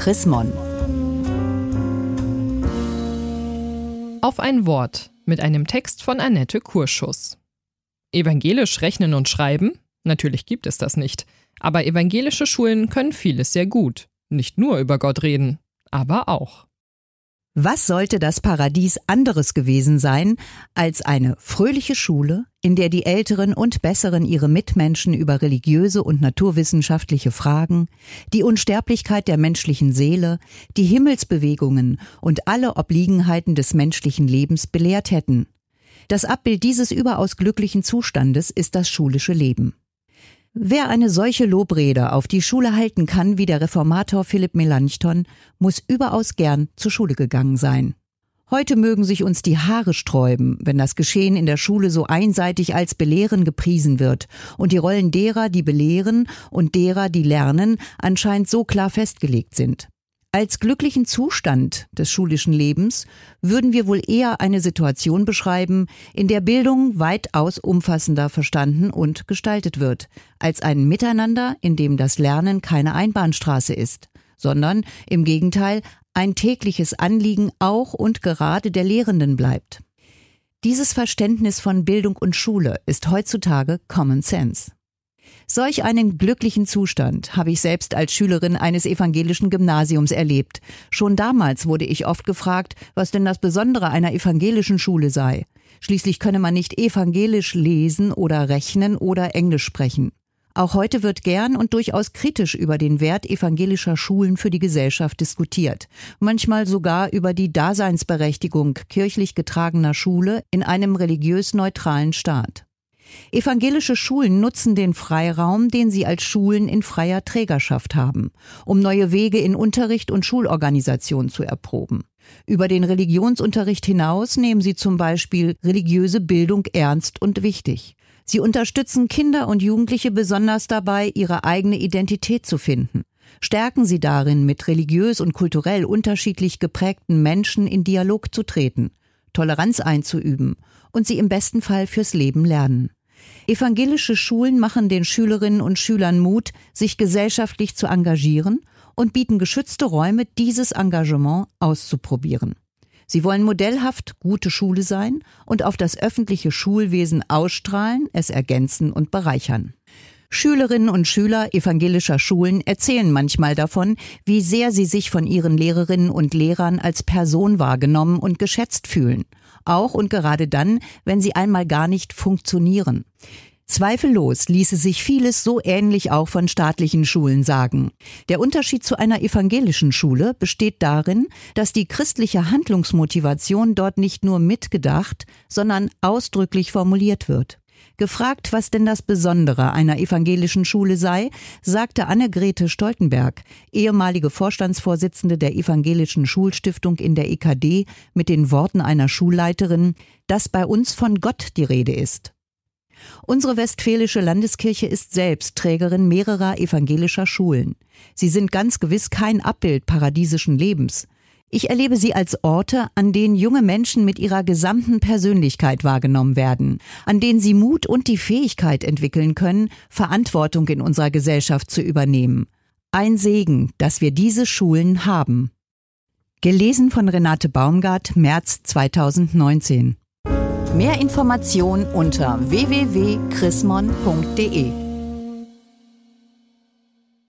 Chrismon. Auf ein Wort mit einem Text von Annette Kurschus. Evangelisch rechnen und schreiben? Natürlich gibt es das nicht. Aber evangelische Schulen können vieles sehr gut. Nicht nur über Gott reden, aber auch. Was sollte das Paradies anderes gewesen sein als eine fröhliche Schule, in der die Älteren und Besseren ihre Mitmenschen über religiöse und naturwissenschaftliche Fragen, die Unsterblichkeit der menschlichen Seele, die Himmelsbewegungen und alle Obliegenheiten des menschlichen Lebens belehrt hätten? Das Abbild dieses überaus glücklichen Zustandes ist das schulische Leben. Wer eine solche Lobrede auf die Schule halten kann wie der Reformator Philipp Melanchthon, muss überaus gern zur Schule gegangen sein. Heute mögen sich uns die Haare sträuben, wenn das Geschehen in der Schule so einseitig als Belehren gepriesen wird und die Rollen derer, die belehren und derer, die lernen, anscheinend so klar festgelegt sind. Als glücklichen Zustand des schulischen Lebens würden wir wohl eher eine Situation beschreiben, in der Bildung weitaus umfassender verstanden und gestaltet wird, als ein Miteinander, in dem das Lernen keine Einbahnstraße ist, sondern im Gegenteil ein tägliches Anliegen auch und gerade der Lehrenden bleibt. Dieses Verständnis von Bildung und Schule ist heutzutage Common Sense. Solch einen glücklichen Zustand habe ich selbst als Schülerin eines evangelischen Gymnasiums erlebt. Schon damals wurde ich oft gefragt, was denn das Besondere einer evangelischen Schule sei. Schließlich könne man nicht evangelisch lesen oder rechnen oder Englisch sprechen. Auch heute wird gern und durchaus kritisch über den Wert evangelischer Schulen für die Gesellschaft diskutiert. Manchmal sogar über die Daseinsberechtigung kirchlich getragener Schule in einem religiös neutralen Staat. Evangelische Schulen nutzen den Freiraum, den sie als Schulen in freier Trägerschaft haben, um neue Wege in Unterricht und Schulorganisation zu erproben. Über den Religionsunterricht hinaus nehmen sie zum Beispiel religiöse Bildung ernst und wichtig. Sie unterstützen Kinder und Jugendliche besonders dabei, ihre eigene Identität zu finden. Stärken sie darin, mit religiös und kulturell unterschiedlich geprägten Menschen in Dialog zu treten, Toleranz einzuüben und sie im besten Fall fürs Leben lernen. Evangelische Schulen machen den Schülerinnen und Schülern Mut, sich gesellschaftlich zu engagieren und bieten geschützte Räume, dieses Engagement auszuprobieren. Sie wollen modellhaft gute Schule sein und auf das öffentliche Schulwesen ausstrahlen, es ergänzen und bereichern. Schülerinnen und Schüler evangelischer Schulen erzählen manchmal davon, wie sehr sie sich von ihren Lehrerinnen und Lehrern als Person wahrgenommen und geschätzt fühlen auch und gerade dann, wenn sie einmal gar nicht funktionieren. Zweifellos ließe sich vieles so ähnlich auch von staatlichen Schulen sagen. Der Unterschied zu einer evangelischen Schule besteht darin, dass die christliche Handlungsmotivation dort nicht nur mitgedacht, sondern ausdrücklich formuliert wird. Gefragt, was denn das Besondere einer evangelischen Schule sei, sagte Annegrethe Stoltenberg, ehemalige Vorstandsvorsitzende der evangelischen Schulstiftung in der EKD, mit den Worten einer Schulleiterin, dass bei uns von Gott die Rede ist. Unsere Westfälische Landeskirche ist selbst Trägerin mehrerer evangelischer Schulen. Sie sind ganz gewiss kein Abbild paradiesischen Lebens. Ich erlebe sie als Orte, an denen junge Menschen mit ihrer gesamten Persönlichkeit wahrgenommen werden, an denen sie Mut und die Fähigkeit entwickeln können, Verantwortung in unserer Gesellschaft zu übernehmen. Ein Segen, dass wir diese Schulen haben. Gelesen von Renate Baumgart, März 2019. Mehr Informationen unter www.chrismon.de